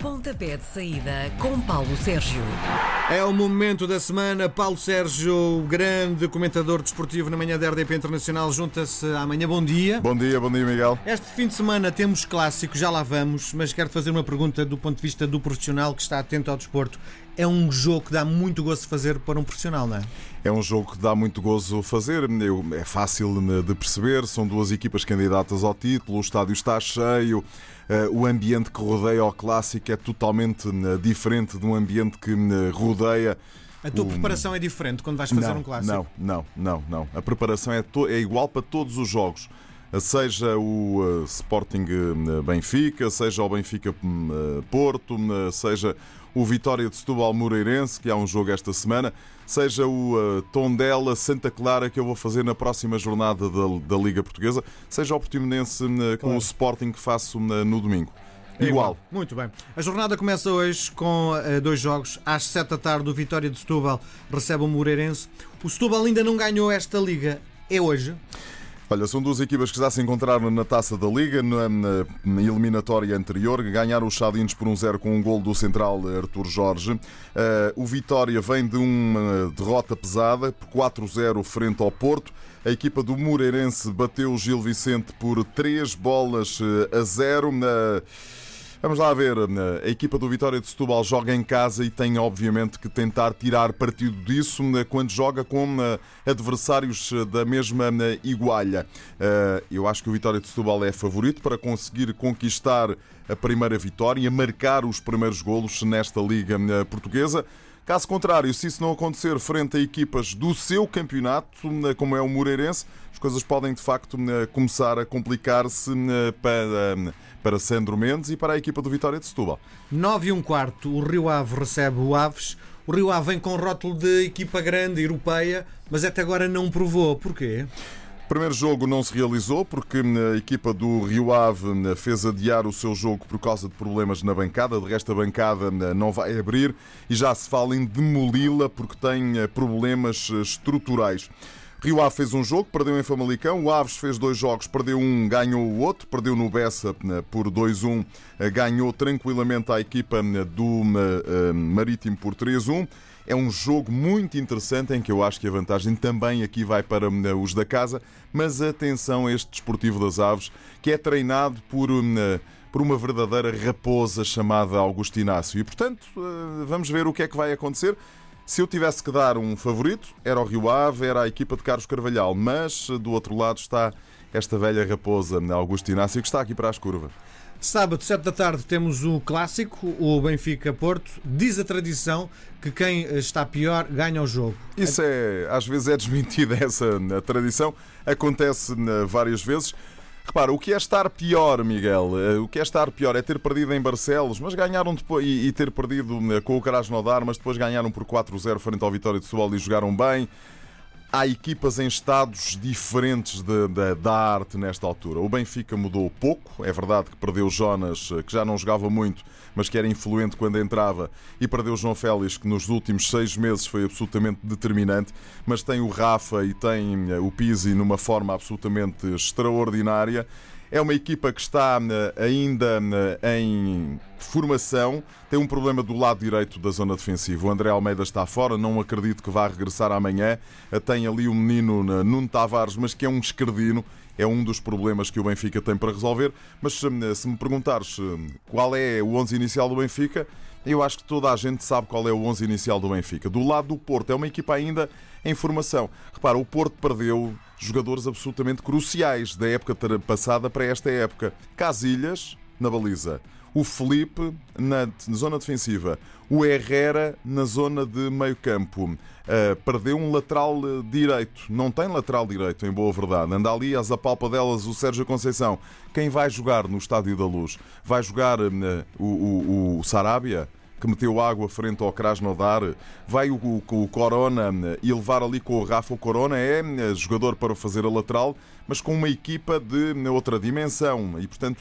Pontapé de saída com Paulo Sérgio. É o momento da semana. Paulo Sérgio, grande comentador desportivo na manhã da RDP Internacional, junta-se amanhã. Bom dia. Bom dia, bom dia, Miguel. Este fim de semana temos clássico, já lá vamos, mas quero fazer uma pergunta do ponto de vista do profissional que está atento ao desporto. É um jogo que dá muito gosto de fazer para um profissional, não é? É um jogo que dá muito gozo fazer, é fácil de perceber, são duas equipas candidatas ao título, o estádio está cheio, o ambiente que rodeia o clássico é totalmente eh, diferente de um ambiente que eh, rodeia. A tua o... preparação é diferente quando vais fazer não, um clássico? Não, não, não, não. A preparação é, to... é igual para todos os jogos seja o Sporting Benfica, seja o Benfica Porto, seja o Vitória de Setúbal Moreirense, que há um jogo esta semana, seja o uh, Tondela Santa Clara que eu vou fazer na próxima jornada da, da Liga Portuguesa, seja o Portimonense uh, claro. com o Sporting que faço uh, no domingo. É igual. igual. Muito bem. A jornada começa hoje com uh, dois jogos. Às 7 da tarde, o Vitória de Setúbal recebe o Moreirense. O Setúbal ainda não ganhou esta liga. É hoje? Olha, são duas equipas que já se encontraram na taça da Liga, na, na eliminatória anterior. Ganharam os Chadinhos por um zero com um gol do central Artur Jorge. Uh, o Vitória vem de uma derrota pesada por 4-0 frente ao Porto. A equipa do Moreirense bateu o Gil Vicente por 3 bolas eh, a 0. Uh, Vamos lá ver. A equipa do Vitória de Setúbal joga em casa e tem, obviamente, que tentar tirar partido disso né, quando joga com né, adversários da mesma igualha. Eh, eu acho que o Vitória de Setúbal é favorito para conseguir conquistar a primeira vitória, marcar os primeiros golos nesta Liga Portuguesa. Caso contrário, se isso não acontecer frente a equipas do seu campeonato, como é o Moreirense, as coisas podem de facto começar a complicar-se para, para Sandro Mendes e para a equipa do Vitória de Setúbal. 9 e um quarto, o Rio Ave recebe o Aves. O Rio Ave vem com rótulo de equipa grande, europeia, mas até agora não provou. Porquê? Primeiro jogo não se realizou porque hum, a equipa do Rio Ave hum, fez adiar o seu jogo por causa de problemas na bancada. De resto, a bancada hum, não vai abrir e já se fala em demoli-la porque tem problemas estruturais. Rio Ave fez um jogo, perdeu em Famalicão. O Aves fez dois jogos, perdeu um, ganhou o outro. Perdeu no Bessa por 2-1, ganhou tranquilamente a equipa do Marítimo por 3-1. É um jogo muito interessante em que eu acho que a vantagem também aqui vai para hum, os da casa, mas atenção a este desportivo das aves, que é treinado por hum, por uma verdadeira raposa chamada Augusto Inácio. E, portanto, eh, vamos ver o que é que vai acontecer. Se eu tivesse que dar um favorito, era o Rio Ave, era a equipa de Carlos Carvalhal, mas do outro lado está esta velha raposa Augusto Inácio que está aqui para as curvas. Sábado, 7 da tarde, temos o clássico, o Benfica-Porto. Diz a tradição que quem está pior ganha o jogo. Isso é, às vezes é desmentida essa tradição, acontece várias vezes. Repara, o que é estar pior, Miguel? Eh, o que é estar pior é ter perdido em Barcelos, mas ganharam depois e ter perdido com o Krasnodar, mas depois ganharam por 4-0 frente ao Vitória de Setúbal e jogaram bem há equipas em estados diferentes de, de, da arte nesta altura. O Benfica mudou pouco, é verdade que perdeu Jonas, eh, que já não jogava muito, mas que era influente quando entrava, e perdeu João Félix, que nos últimos seis meses foi absolutamente determinante, mas tem o Rafa e tem eh, o Pizzi numa forma absolutamente extraordinária. É uma equipa que está eh, ainda em formação, tem um problema do lado direito da zona defensiva. O André Almeida está fora, não acredito que vá regressar amanhã. Tem ali o menino Nuno Tavares, mas que é um escardino. É um dos problemas que o Benfica tem para resolver. Mas se me perguntares qual é o 11 inicial do Benfica, eu acho que toda a gente sabe qual é o 11 inicial do Benfica. Do lado do Porto, é uma equipa ainda em formação. Repara, o Porto perdeu jogadores absolutamente cruciais da época passada para esta época. Casilhas, na baliza o Felipe na zona defensiva, o Herrera na zona de meio campo. Uh, perdeu um lateral eh, direito, não tem lateral direito, em boa verdade. Anda ali às apalpadelas o Sérgio Conceição. Quem vai jogar no Estádio da Luz? Vai jogar uh, o, o, o Sarabia? que meteu água frente ao Krasnodar, vai o, o, o, Corona e levar ali com o Rafa. O Corona é jogador para fazer a lateral, mas com uma equipa de outra dimensão e, portanto,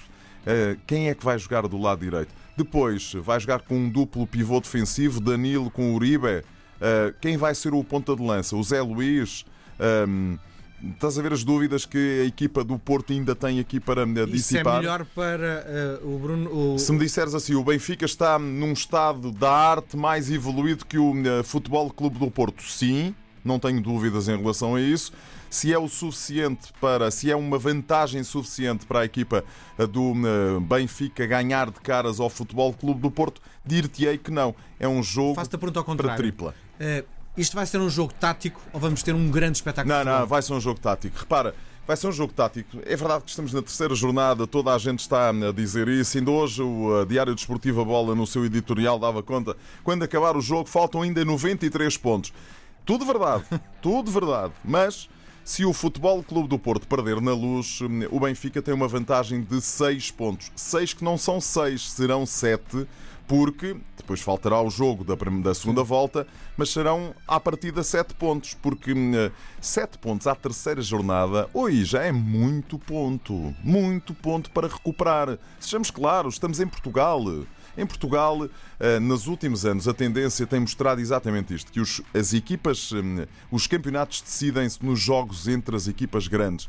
quem é que vai jogar do lado direito? Depois, vai jogar com um duplo pivô defensivo, Danilo com Uribe. Eh, quem vai ser o ponta de lança? O Zé Luís? Ehm, estás a ver as dúvidas que a equipa do Porto ainda tem aqui para uh, Isso é dissipar? melhor para uh, o Bruno. O... Se me disseres assim, o Benfica está num estado da arte mais evoluído que o uh, Futebol Clube do Porto, sim, não tenho dúvidas em relação a isso. Se é o suficiente para, se é uma vantagem suficiente para a equipa uh, do uh, Benfica ganhar de caras ao Futebol Clube do Porto, dir-te-ei que não. É um jogo Faço-te a pergunta ao para tripla. Uh, isto vai ser um jogo tático ou vamos ter um grande espetáculo? Não, não, vai ser um jogo tático. Repara, vai ser um jogo tático. É verdade que estamos na terceira jornada, toda a gente está a dizer isso. Ainda hoje o Diário Desportivo A Bola, no seu editorial, dava conta. Quando acabar o jogo, faltam ainda 93 pontos. Tudo verdade, tudo verdade. Mas se o Futebol Clube do Porto perder na luz, o Benfica tem uma vantagem de 6 pontos. 6 que não são 6, serão 7, porque depois faltará o jogo da, da segunda volta, mas serão à partida 7 pontos, porque 7 pontos à terceira jornada, oi, já é muito ponto. Muito ponto para recuperar. Sejamos claros, estamos em Portugal. Em Portugal, eh, nos últimos anos, a tendência tem mostrado exatamente isto: que os, as equipas, hum, os campeonatos decidem-se nos jogos entre as equipas grandes.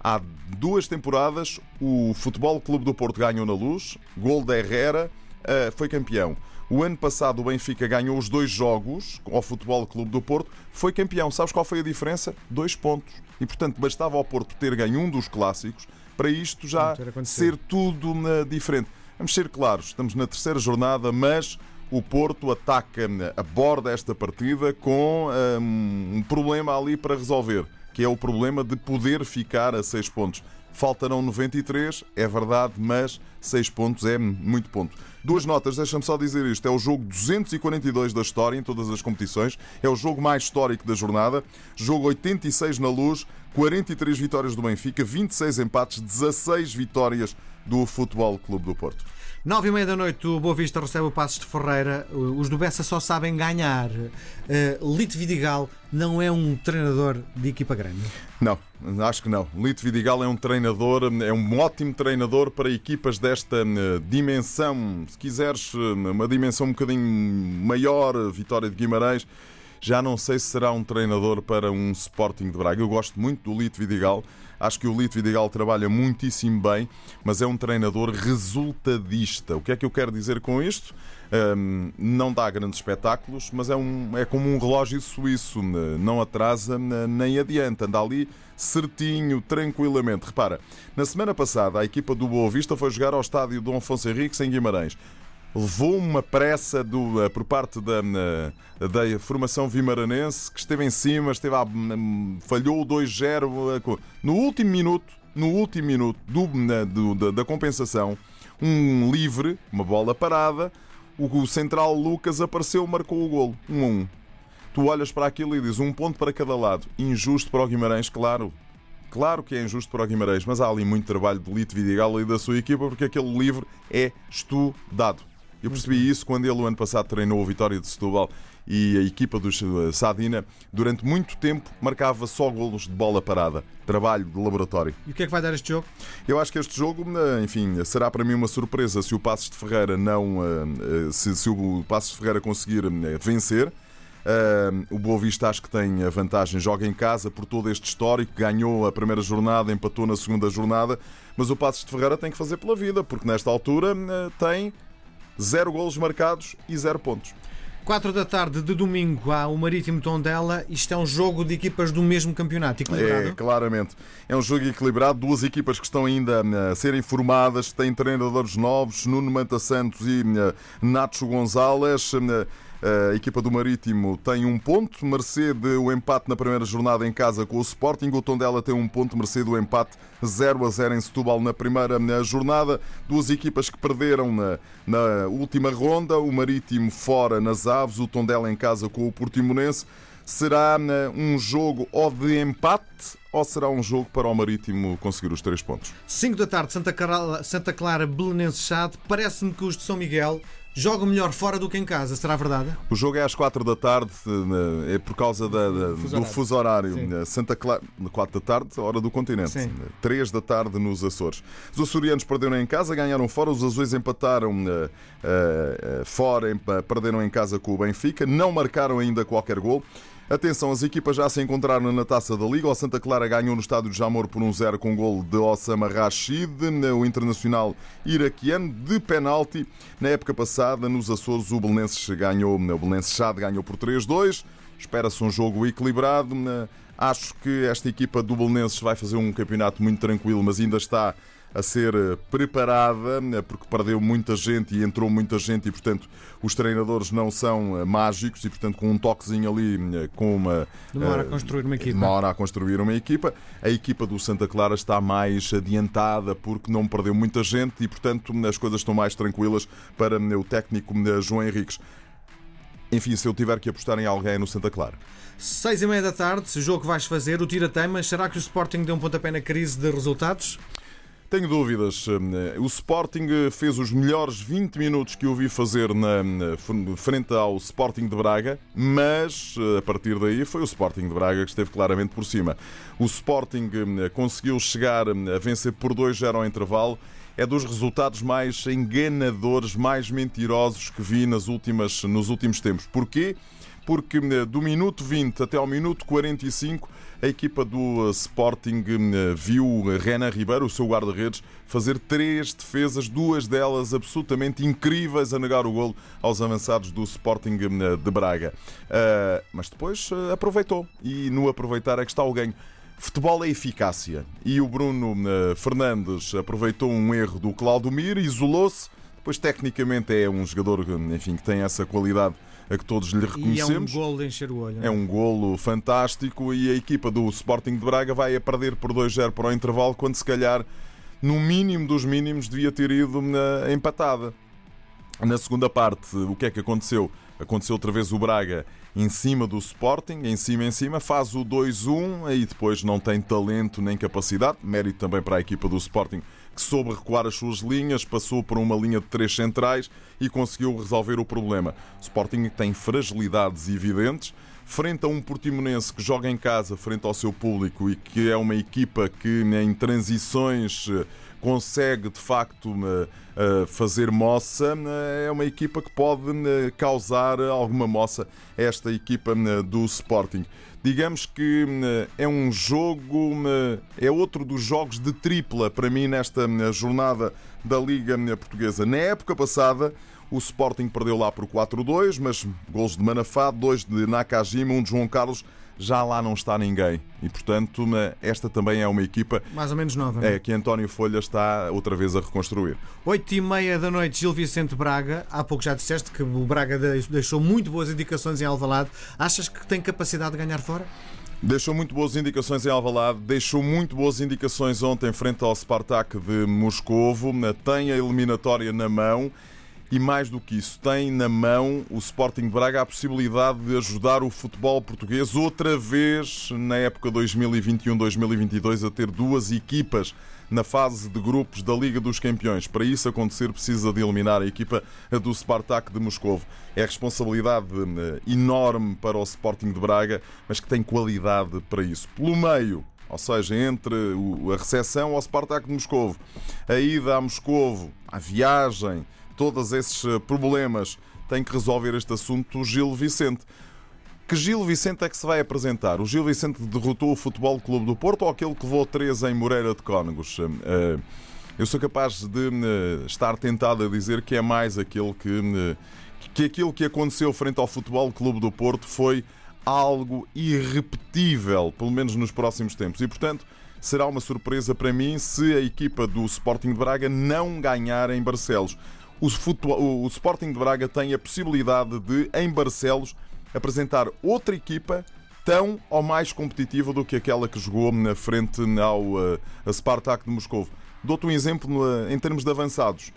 Há duas temporadas, o Futebol Clube do Porto ganhou na luz, gol de Herrera, eh, foi campeão. O ano passado o Benfica ganhou os dois jogos ao Futebol Clube do Porto, foi campeão. Sabes qual foi a diferença? Dois pontos. E portanto bastava ao Porto ter ganho um dos clássicos para isto já ser tudo diferente. Vamos ser claros, estamos na terceira jornada, mas o Porto ataca, aborda esta partida com hum, um problema ali para resolver, que é o problema de poder ficar a 6 pontos. Faltarão 93, é verdade, mas 6 pontos é muito ponto. Duas notas, deixa-me só dizer isto. É o jogo 242 da história em todas as competições. É o jogo mais histórico da jornada. Jogo 86 na luz, 43 vitórias do Benfica, 26 empates, 16 vitórias do Futebol Clube do Porto. Nove e meia da noite, o Boa Vista recebe o Passos de Ferreira. Os do Bessa só sabem ganhar. Uh, Lito Vidigal não é um treinador de equipa grande. Não, acho que não. Lito Vidigal é um treinador, é um ótimo treinador para equipas desta eh, dimensão, se quiseres, uma dimensão um bocadinho maior, Vitória de Guimarães. Já não sei se será um treinador para um Sporting de Braga. Eu gosto muito do Lito Vidigal. Acho que o Lito Vidigal trabalha muitíssimo bem, mas é um treinador resultadista. O que é que eu quero dizer com isto? Hum, não dá grandes espetáculos, mas é, um, é como um relógio suíço, não atrasa nem adianta, anda ali certinho, tranquilamente. Repara, na semana passada a equipa do Boa Vista foi jogar ao estádio Dom Afonso Henriques em Guimarães. Levou uma pressa do, eh, por parte da, da formação vimaranense que esteve em cima, esteve falhou o 2-0 eh, no último minuto, no último minuto do- do- da, da compensação, um livre, uma bola parada, o, central Lucas apareceu, marcou o golo, 1 a 1. Tu olhas para aquilo e dizes um ponto para cada lado. Injusto para o Guimarães, claro. Claro que é injusto para o Guimarães, mas há ali muito trabalho de Lito Vidigal e da sua equipa porque aquele livro é estudado. Eu percebi isso quando ele, o ano passado, treinou a Vitória de Setúbal e a equipa do Sadina, durante muito tempo, marcava só golos de bola parada. Trabalho de laboratório. E o que é que vai dar este jogo? Eu acho que este jogo, eh, enfim, será para mim uma surpresa se o Passos de Ferreira não. eh, eh, Se, se o Passos de Ferreira conseguir eh, vencer. Eh, O Boa Vista acho que tem a vantagem, joga em casa por todo este histórico, ganhou a primeira jornada, empatou na segunda jornada, mas o Passos de Ferreira tem que fazer pela vida, porque nesta altura eh, tem zero golos marcados e zero pontos. 4 da tarde de domingo há o Marítimo Tondela. Isto é um jogo de equipas do mesmo campeonato, equilibrado. É, claramente. É um jogo equilibrado, duas equipas que estão ainda eh, a serem formadas, têm treinadores novos, Nuno Manta Santos e eh, Nacho Gonzalez. A equipa do Marítimo tem um ponto, mercê do empate na primeira jornada em casa com o Sporting. O Tondela tem um ponto, mercê do empate 0 a 0 em Setúbal na primeira jornada. Duas equipas que perderam na, na última ronda. O Marítimo fora nas Aves, o Tondela em casa com o Portimonense. Será né, um jogo ou de empate ou será um jogo para o Marítimo conseguir os três pontos? 5 da tarde, Santa Clara, Santa Clara Belenenses Chade. Parece-me que os de São Miguel jogam melhor fora do que em casa. Será verdade? O jogo é às 4 da tarde, né, é por causa da- da- Fuso do fuso horário. Sim. né, Santa Clara, 4 da tarde, hora do continente. Sim. 3 da tarde nos Açores. Os açorianos perderam em casa, ganharam fora. Os azuis empataram eh, eh, eh, fora, perderam em casa com o Benfica. Não marcaram ainda qualquer gol. Atenção, as equipas já se encontraram na taça da Liga. O Santa Clara ganhou no estádio de Jamor por 1-0 com um gol de Osama Rashid, o internacional iraquiano, de penalti. Na época passada, nos Açores, o Belenenses ganhou, o Belenenses Chade ganhou por 3-2. Espera-se um jogo equilibrado. Acho que esta equipa do Belenenses vai fazer um campeonato muito tranquilo, mas ainda está a ser eh, preparada, eh, porque perdeu muita gente e entrou muita gente, e portanto os treinadores não são eh, mágicos, e portanto com um toquezinho ali, com uma. Demora a construir uma equipa. Demora a construir uma equipa. A equipa do Santa Clara está mais adiantada porque não perdeu muita gente e portanto as coisas estão mais tranquilas para o técnico João Henriques. Enfim, se eu tiver que apostar em alguém no Santa Clara. Seis e meia da tarde, o jogo que vais fazer, o tira-temas, será que o Sporting deu um pontapé na crise de resultados? Tenho dúvidas. O Sporting fez os melhores 20 minutos que eu vi fazer na frente ao Sporting de Braga, mas a partir daí foi o Sporting de Braga que esteve claramente por cima. O Sporting conseguiu chegar a vencer por 2-0 ao intervalo. É dos resultados mais enganadores, mais mentirosos que vi nas últimas, nos últimos tempos. Porquê? Porque do minuto 20 até ao minuto 45 a equipa do eh, Sporting eh, viu Renan Ribeiro, o seu guarda-redes, fazer três defesas, duas delas absolutamente incríveis a negar o golo aos avançados do Sporting eh, de Braga. Mas depois aproveitou e no aproveitar é que está o ganho. Futebol é eficácia e o Bruno Fernandes aproveitou um erro do Claudomir, isolou-se. Depois, tecnicamente, é um jogador enfim, que tem essa qualidade a que todos lhe reconhecemos. E é um golo de encher o olho. É? é um golo fantástico e a equipa do Sporting de Braga vai a perder por 2-0 para o intervalo, quando se calhar, no mínimo dos mínimos, devia ter ido na empatada. Na segunda parte, o que é que aconteceu? Aconteceu outra vez o Braga em cima do Sporting, em cima, em cima, faz o 2-1, aí depois não tem talento nem capacidade, mérito também para a equipa do Sporting que soube recuar as suas linhas, passou por uma linha de três centrais e conseguiu resolver o problema. O Sporting tem fragilidades evidentes. Frente a um Portimonense que joga em casa, frente ao seu público e que é uma equipa que em transições eh, consegue de facto eh, eh, fazer moça, é uma equipa que pode causar alguma moça esta equipa do Sporting digamos que hum, é um jogo, hum, é outro dos jogos de tripla para mim nesta hum, jornada da Liga Portuguesa. Na época passada, o Sporting perdeu lá por 4-2, mas gols de Manafá, dois de Nakajima, um de João Carlos já lá não está ninguém. E, portanto, esta também é uma equipa. Mais ou menos nova. É, que António Folha está outra vez a reconstruir. 8 e meia da noite, Gil Vicente Braga. Há pouco já disseste que o Braga deixou muito boas indicações em Alvalade. Achas que tem capacidade de ganhar fora? Deixou muito boas indicações em Alvalade, deixou muito boas indicações ontem frente ao Spartak de Moscovo, tem a eliminatória na mão e mais do que isso, tem na mão o Sporting Braga a possibilidade de ajudar o futebol português outra vez na época 2021-2022 a ter duas equipas na fase de grupos da Liga dos Campeões. Para isso acontecer, precisa de eliminar a equipa do Spartak de Moscovo. É responsabilidade eh, enorme para o Sporting de Braga, mas que tem qualidade para isso. Pelo meio, ou seja, entre a recepção ao Spartak de Moscovo, a ida a Moscovo, a viagem, todos esses eh, problemas tem que resolver este assunto Gil Vicente. Que Gil Vicente é que se vai apresentar? O Gil Vicente derrotou o Futebol Clube do Porto ou aquele que levou 3 em Moreira de Cónegos? Eh, eh, eu sou capaz de estar tentado a dizer que é mais aquele que, que aquilo que aconteceu frente ao Futebol Clube do Porto foi algo irrepetível, pelo menos nos próximos tempos. E, portanto, será uma surpresa para mim se a equipa do Sporting de Braga não ganhar em Barcelos o, futebol, o Sporting de Braga tem a possibilidade de, em Barcelos, apresentar outra equipa tão ou mais competitiva do que aquela que jogou na frente ao uh, Spartak de Moscou. Dou-te um exemplo no, em termos de avançados.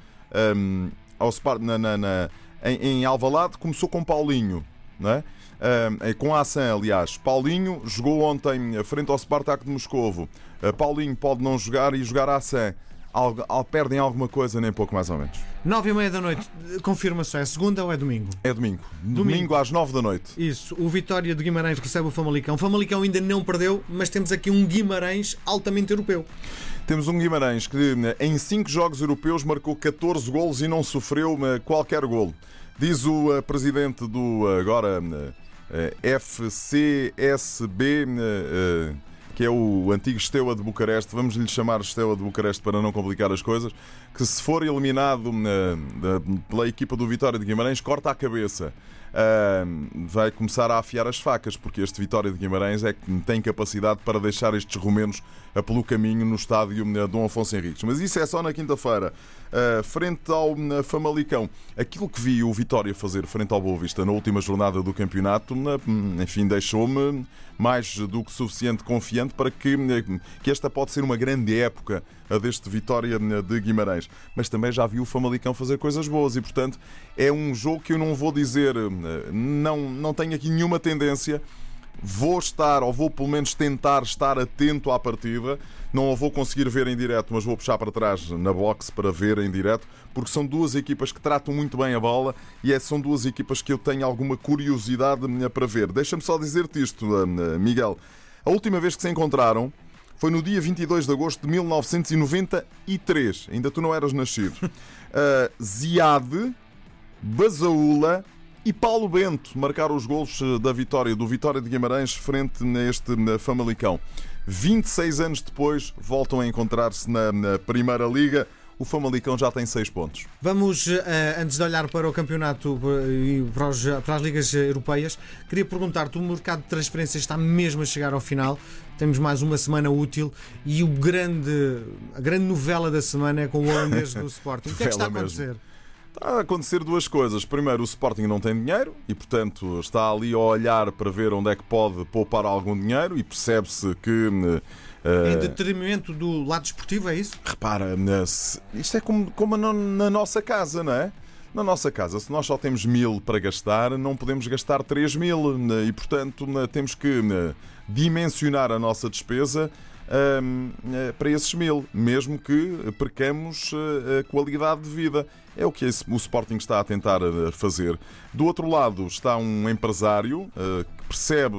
Um, ao Spart, na, na, na, em, em Alvalade começou com Paulinho, não é? Um, com a Assan, aliás. Paulinho jogou ontem frente ao Spartak de Moscovo. Uh, Paulinho pode não jogar e jogar a Assan algo, perdem alguma coisa, nem pouco mais ou menos. Nove e meia da noite, confirma só, é segunda ou é domingo? É domingo. domingo. Domingo às nove da noite. Isso, o Vitória de Guimarães recebe o Famalicão. O Famalicão ainda não perdeu, mas temos aqui um Guimarães altamente europeu. Temos um Guimarães que em cinco jogos europeus marcou 14 golos e não sofreu eh, qualquer golo. Diz o eh, presidente do agora eh, FCSB, eh, que é o antigo Steaua de Bucareste, vamos lhe chamar Steaua de Bucareste para não complicar as coisas, que se for eliminado pela equipa do Vitória de Guimarães, corta a cabeça. Vai começar a afiar as facas, porque este Vitória de Guimarães é que tem capacidade para deixar estes romenos pelo caminho no estádio Dom Afonso Henriques. Mas isso é só na quinta-feira. Uh, frente ao uh, Famalicão, aquilo que vi o Vitória fazer frente ao Boa Vista na última jornada do campeonato, uh, enfim, deixou-me mais do que suficiente confiante para que, que esta pode ser uma grande época deste Vitória de Guimarães. Mas também já vi o Famalicão fazer coisas boas e, portanto, é um jogo que eu não vou dizer, não, não tenho aqui nenhuma tendência Vou estar, ou vou pelo menos tentar estar atento à partida. Não a vou conseguir ver em direto, mas vou puxar para trás na box para ver em direto, porque são duas equipas que tratam muito bem a bola e é, são duas equipas que eu tenho alguma curiosidade eh, para ver. Deixa-me só dizer-te isto, eh, Miguel. A última vez que se encontraram foi no dia 22 de agosto de 1993. Ainda tu não eras nascido. Uh, Ziad, Basaúla e Paulo Bento marcaram os golos eh, da vitória do Vitória de Guimarães frente neste Famalicão. 26 anos depois, voltam a encontrar-se na, na Primeira Liga. O Famalicão já tem 6 pontos. Vamos, eh, antes de olhar para o campeonato eh, e para as ligas europeias, queria perguntar-te: o mercado de transferências está mesmo a chegar ao final? Temos mais uma semana útil e o grande, a grande novela da semana é com o holandês do Sporting. O que é que está a acontecer? Mesmo. Está a acontecer duas coisas. Primeiro, o Sporting não tem dinheiro e, portanto, está ali a olhar para ver onde é que pode poupar algum dinheiro e percebe-se que. Uh, em detrimento do lado esportivo, é isso? Repara, isto é como, como na nossa casa, não é? Na nossa casa, se nós só temos mil para gastar, não podemos gastar três mil né? e, portanto, né, temos que né, dimensionar a nossa despesa eh, para esses mil, mesmo que percamos eh, a qualidade de vida. É o que o Sporting está a tentar eh, fazer. Do outro lado está um empresário que percebe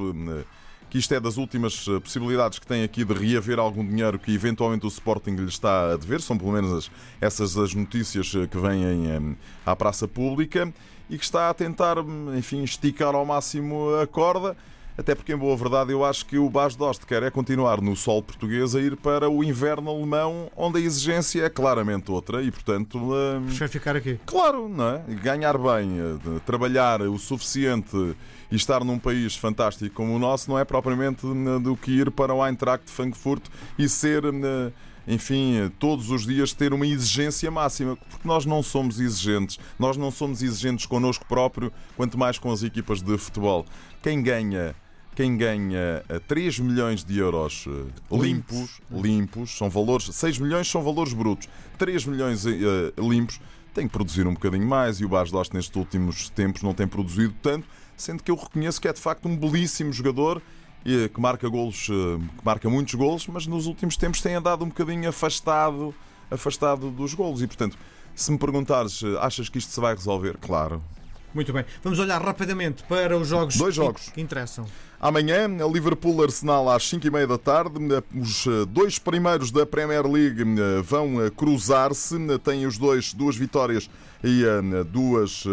que isto é das últimas possibilidades que tem aqui de reaver algum dinheiro que eventualmente o Sporting lhe está a dever, são pelo menos essas as notícias que vêm à praça pública, e que está a tentar, enfim, esticar ao máximo a corda até porque, em boa verdade, eu acho que o Bas Dost quer é continuar no sol português a ir para o inverno alemão, onde a exigência é claramente outra e, portanto. Hum, Prefere ficar aqui? Claro, não é? Ganhar bem, eh, trabalhar o suficiente e estar num país fantástico como o nosso não é propriamente hum, do que ir para o Eintracht de Frankfurt e ser hum, enfim, todos os dias ter uma exigência máxima, porque nós não somos exigentes, nós não somos exigentes connosco próprio, quanto mais com as equipas de futebol. Quem ganha quem ganha 3 eh, milhões de euros eh, limpos, limpos, são valores, 6 milhões são valores brutos, 3 milhões uh, limpos, tem que produzir um bocadinho mais e o Bas Dost nestes últimos tempos não tem produzido tanto, sendo que eu reconheço que é de facto um belíssimo jogador que marca golos, que marca muitos golos, mas nos últimos tempos tem andado um bocadinho afastado, afastado dos golos. E portanto, se me perguntares, achas que isto se vai resolver? Claro, muito bem. Vamos olhar rapidamente para os jogos, Dois jogos. que interessam. Amanhã, Liverpool-Arsenal às 5 e meia da tarde. Os eh, dois primeiros da Premier League eh, vão eh, cruzar-se. Têm os dois duas vitórias e, duas,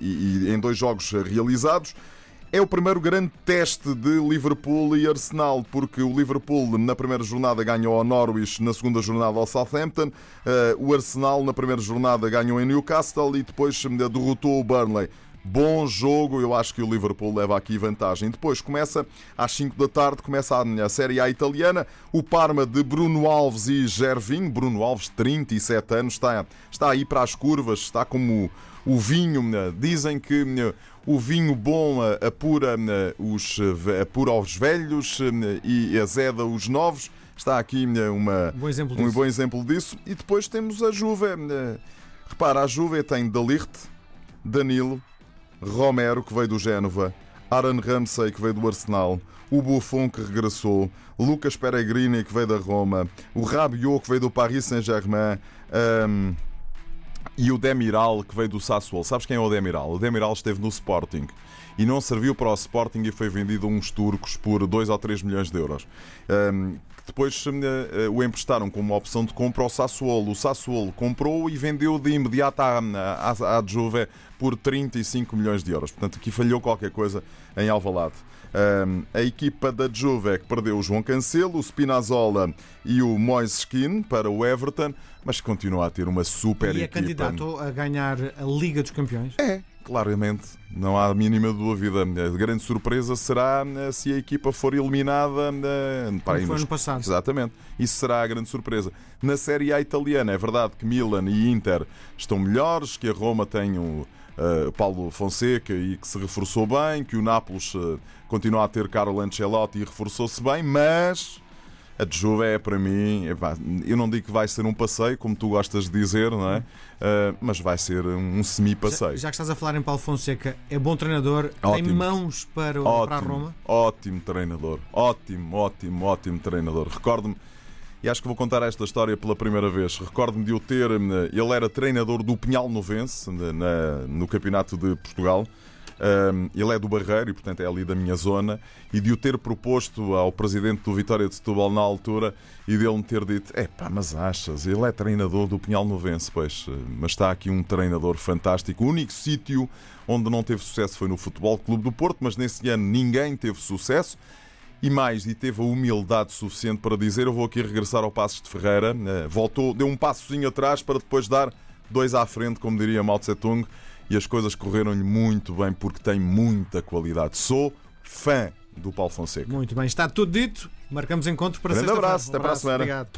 e, e em dois jogos realizados. É o primeiro grande teste de Liverpool e Arsenal, porque o Liverpool na primeira jornada ganhou ao Norwich, na segunda jornada ao Southampton, o Arsenal na primeira jornada ganhou em Newcastle e depois derrotou o Burnley. Bom jogo, eu acho que o Liverpool leva aqui vantagem. Depois começa às 5 da tarde, começa a Série A italiana. O Parma de Bruno Alves e Gervinho. Bruno Alves, 37 anos, está, está aí para as curvas, está como o vinho. Dizem que o vinho bom apura os, apura os velhos e azeda os novos. Está aqui uma, bom exemplo um bom exemplo disso. E depois temos a Juve. Repara, a Juve tem Dalirt, Danilo, Romero, que veio do Génova, Aaron Ramsey, que veio do Arsenal, o Buffon, que regressou, Lucas Peregrini, que veio da Roma, o Rabiot, que veio do Paris Saint-Germain. Um, e o Demiral, que veio do Sassuolo. Sabes quem é o Demiral? O Demiral esteve no Sporting e não serviu para o Sporting e foi vendido a uns turcos por 2 ou 3 milhões de euros. Depois uh, o emprestaram como opção de compra ao Sassuolo. O Sassuolo comprou e vendeu de imediato à, à, à Juve por 35 milhões de euros. Portanto, aqui falhou qualquer coisa em Alvalade. Um, a equipa da Juve é que perdeu o João Cancelo, o Spinazzola e o Moise Skin para o Everton, mas continua a ter uma super E é equipa. candidato a ganhar a Liga dos Campeões. É, claramente, não há a mínima dúvida. A grande surpresa será eh, se a equipa for eliminada eh, para foi nos- ano passado. Exatamente. Isso será a grande surpresa. Na Série A italiana, é verdade que Milan e Inter estão melhores, que a Roma tem o eh, Paulo Fonseca e que se reforçou bem, que o Nápoles continua a ter Carlo Ancelotti e reforçou-se bem, mas a de Juve é para mim, eu não digo que vai ser um passeio, como tu gostas de dizer, não é? Eh, mas vai ser um semi-passeio. Já, já que estás a falar em Paulo Fonseca, é bom treinador, tem Ótimo. mãos para, para a Ótimo, Roma. ótimo treinador. Ótimo, ótimo, ótimo treinador. Recordo-me, e acho que vou contar esta história pela primeira vez. Recordo-me de o ter. eh, Ele era treinador do Pinhal Novense, na- no Campeonato de Portugal. Um, ele é do Barreiro e, portanto, é ali da minha zona. E de o ter proposto ao presidente do Vitória de Setúbal na altura e dele me ter dito: é pá, mas achas, ele é treinador do Pinhal Novense, pois, eh, mas está aqui um treinador fantástico. O único sítio onde não teve sucesso foi no Futebol Clube do Porto, mas nesse ano ninguém teve sucesso. E mais, e teve a humildade suficiente para dizer: Eu vou aqui regressar ao Passos de Ferreira. Eh, Voltou, deu um passozinho atrás para depois dar dois à frente, como diria Mao Tse Tung. E as coisas correram-lhe muito bem porque tem muita qualidade. Sou fã do Paulo Fonseca. Muito bem, está tudo dito. Marcamos encontro para Grande sexta-feira. abraço, até para a semana. Obrigado.